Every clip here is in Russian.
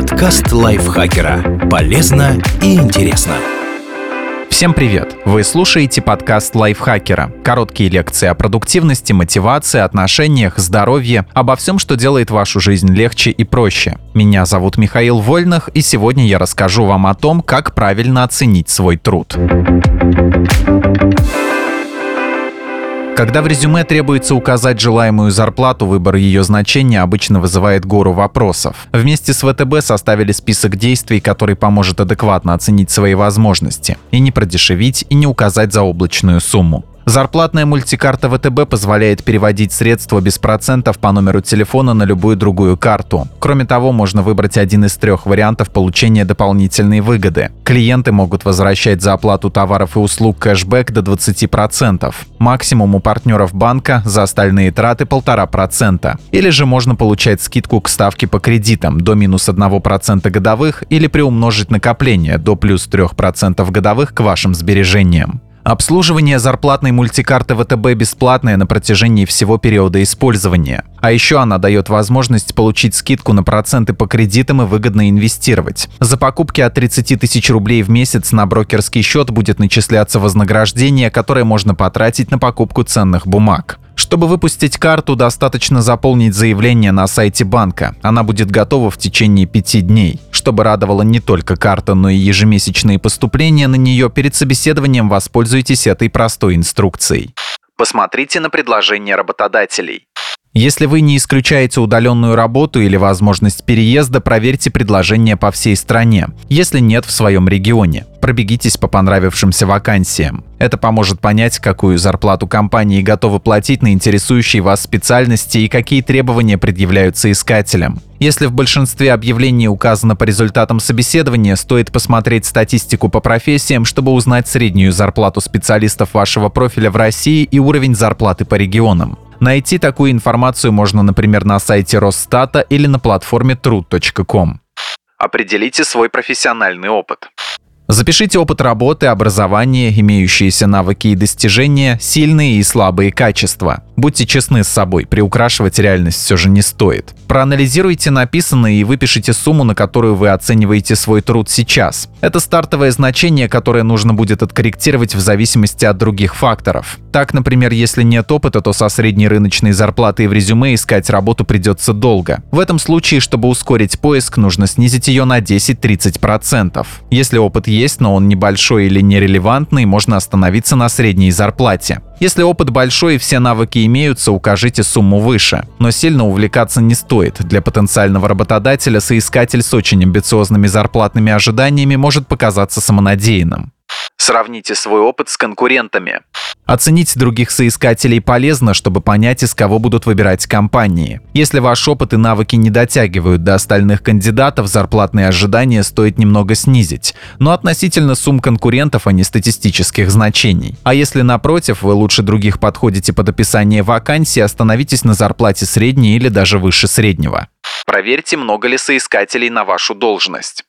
Подкаст лайфхакера. Полезно и интересно. Всем привет! Вы слушаете подкаст лайфхакера. Короткие лекции о продуктивности, мотивации, отношениях, здоровье, обо всем, что делает вашу жизнь легче и проще. Меня зовут Михаил Вольных, и сегодня я расскажу вам о том, как правильно оценить свой труд. Когда в резюме требуется указать желаемую зарплату, выбор ее значения обычно вызывает гору вопросов. Вместе с ВТБ составили список действий, который поможет адекватно оценить свои возможности и не продешевить, и не указать заоблачную сумму. Зарплатная мультикарта ВТБ позволяет переводить средства без процентов по номеру телефона на любую другую карту. Кроме того, можно выбрать один из трех вариантов получения дополнительной выгоды. Клиенты могут возвращать за оплату товаров и услуг кэшбэк до 20%. Максимум у партнеров банка за остальные траты 1,5%. Или же можно получать скидку к ставке по кредитам до минус 1% годовых или приумножить накопление до плюс 3% годовых к вашим сбережениям. Обслуживание зарплатной мультикарты ВТБ бесплатное на протяжении всего периода использования. А еще она дает возможность получить скидку на проценты по кредитам и выгодно инвестировать. За покупки от 30 тысяч рублей в месяц на брокерский счет будет начисляться вознаграждение, которое можно потратить на покупку ценных бумаг. Чтобы выпустить карту, достаточно заполнить заявление на сайте банка. Она будет готова в течение пяти дней. Чтобы радовала не только карта, но и ежемесячные поступления на нее, перед собеседованием воспользуйтесь этой простой инструкцией. Посмотрите на предложения работодателей. Если вы не исключаете удаленную работу или возможность переезда, проверьте предложения по всей стране, если нет в своем регионе пробегитесь по понравившимся вакансиям. Это поможет понять, какую зарплату компании готовы платить на интересующие вас специальности и какие требования предъявляются искателям. Если в большинстве объявлений указано по результатам собеседования, стоит посмотреть статистику по профессиям, чтобы узнать среднюю зарплату специалистов вашего профиля в России и уровень зарплаты по регионам. Найти такую информацию можно, например, на сайте Росстата или на платформе trud.com. Определите свой профессиональный опыт. Запишите опыт работы, образование, имеющиеся навыки и достижения, сильные и слабые качества. Будьте честны с собой, приукрашивать реальность все же не стоит. Проанализируйте написанное и выпишите сумму, на которую вы оцениваете свой труд сейчас. Это стартовое значение, которое нужно будет откорректировать в зависимости от других факторов. Так, например, если нет опыта, то со средней рыночной зарплатой в резюме искать работу придется долго. В этом случае, чтобы ускорить поиск, нужно снизить ее на 10-30%. Если опыт есть, но он небольшой или нерелевантный, можно остановиться на средней зарплате. Если опыт большой и все навыки имеются, укажите сумму выше. Но сильно увлекаться не стоит. Для потенциального работодателя соискатель с очень амбициозными зарплатными ожиданиями может показаться самонадеянным. Сравните свой опыт с конкурентами. Оценить других соискателей полезно, чтобы понять, из кого будут выбирать компании. Если ваш опыт и навыки не дотягивают до остальных кандидатов, зарплатные ожидания стоит немного снизить, но относительно сумм конкурентов, а не статистических значений. А если напротив, вы лучше других подходите под описание вакансии, остановитесь на зарплате средней или даже выше среднего. Проверьте, много ли соискателей на вашу должность.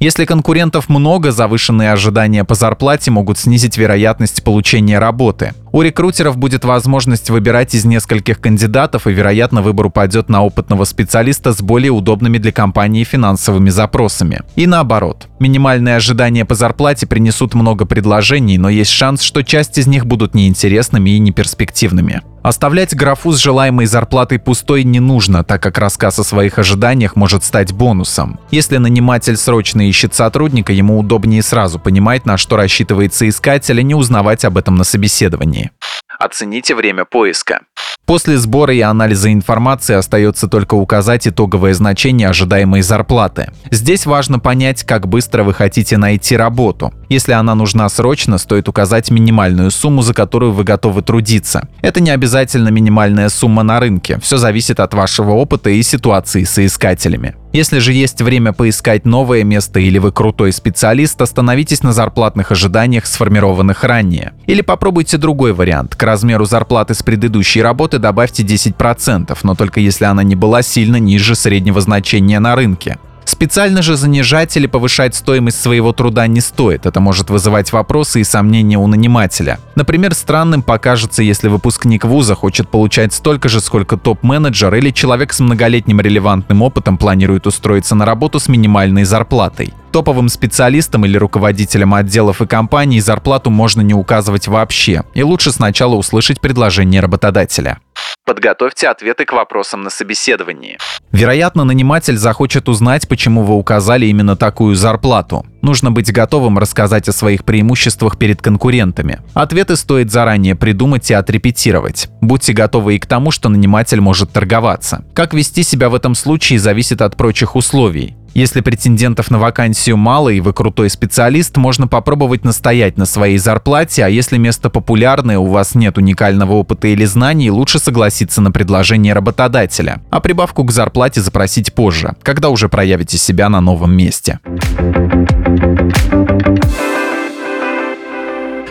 Если конкурентов много, завышенные ожидания по зарплате могут снизить вероятность получения работы. У рекрутеров будет возможность выбирать из нескольких кандидатов, и, вероятно, выбор упадет на опытного специалиста с более удобными для компании финансовыми запросами. И наоборот. Минимальные ожидания по зарплате принесут много предложений, но есть шанс, что часть из них будут неинтересными и неперспективными. Оставлять графу с желаемой зарплатой пустой не нужно, так как рассказ о своих ожиданиях может стать бонусом. Если наниматель срочно ищет сотрудника, ему удобнее сразу понимать, на что рассчитывает соискатель, а не узнавать об этом на собеседовании. Оцените время поиска. После сбора и анализа информации остается только указать итоговое значение ожидаемой зарплаты. Здесь важно понять, как быстро вы хотите найти работу. Если она нужна срочно, стоит указать минимальную сумму, за которую вы готовы трудиться. Это не обязательно минимальная сумма на рынке, все зависит от вашего опыта и ситуации с искателями. Если же есть время поискать новое место или вы крутой специалист, остановитесь на зарплатных ожиданиях, сформированных ранее. Или попробуйте другой вариант. К размеру зарплаты с предыдущей работы добавьте 10%, но только если она не была сильно ниже среднего значения на рынке. Специально же занижать или повышать стоимость своего труда не стоит. Это может вызывать вопросы и сомнения у нанимателя. Например, странным покажется, если выпускник вуза хочет получать столько же, сколько топ-менеджер или человек с многолетним релевантным опытом планирует устроиться на работу с минимальной зарплатой. Топовым специалистам или руководителям отделов и компаний зарплату можно не указывать вообще, и лучше сначала услышать предложение работодателя. Подготовьте ответы к вопросам на собеседовании. Вероятно, наниматель захочет узнать, почему вы указали именно такую зарплату. Нужно быть готовым рассказать о своих преимуществах перед конкурентами. Ответы стоит заранее придумать и отрепетировать. Будьте готовы и к тому, что наниматель может торговаться. Как вести себя в этом случае зависит от прочих условий. Если претендентов на вакансию мало и вы крутой специалист, можно попробовать настоять на своей зарплате, а если место популярное, у вас нет уникального опыта или знаний, лучше согласиться на предложение работодателя, а прибавку к зарплате запросить позже, когда уже проявите себя на новом месте.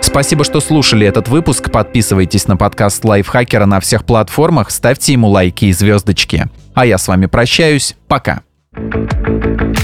Спасибо, что слушали этот выпуск. Подписывайтесь на подкаст Лайфхакера на всех платформах, ставьте ему лайки и звездочки. А я с вами прощаюсь. Пока.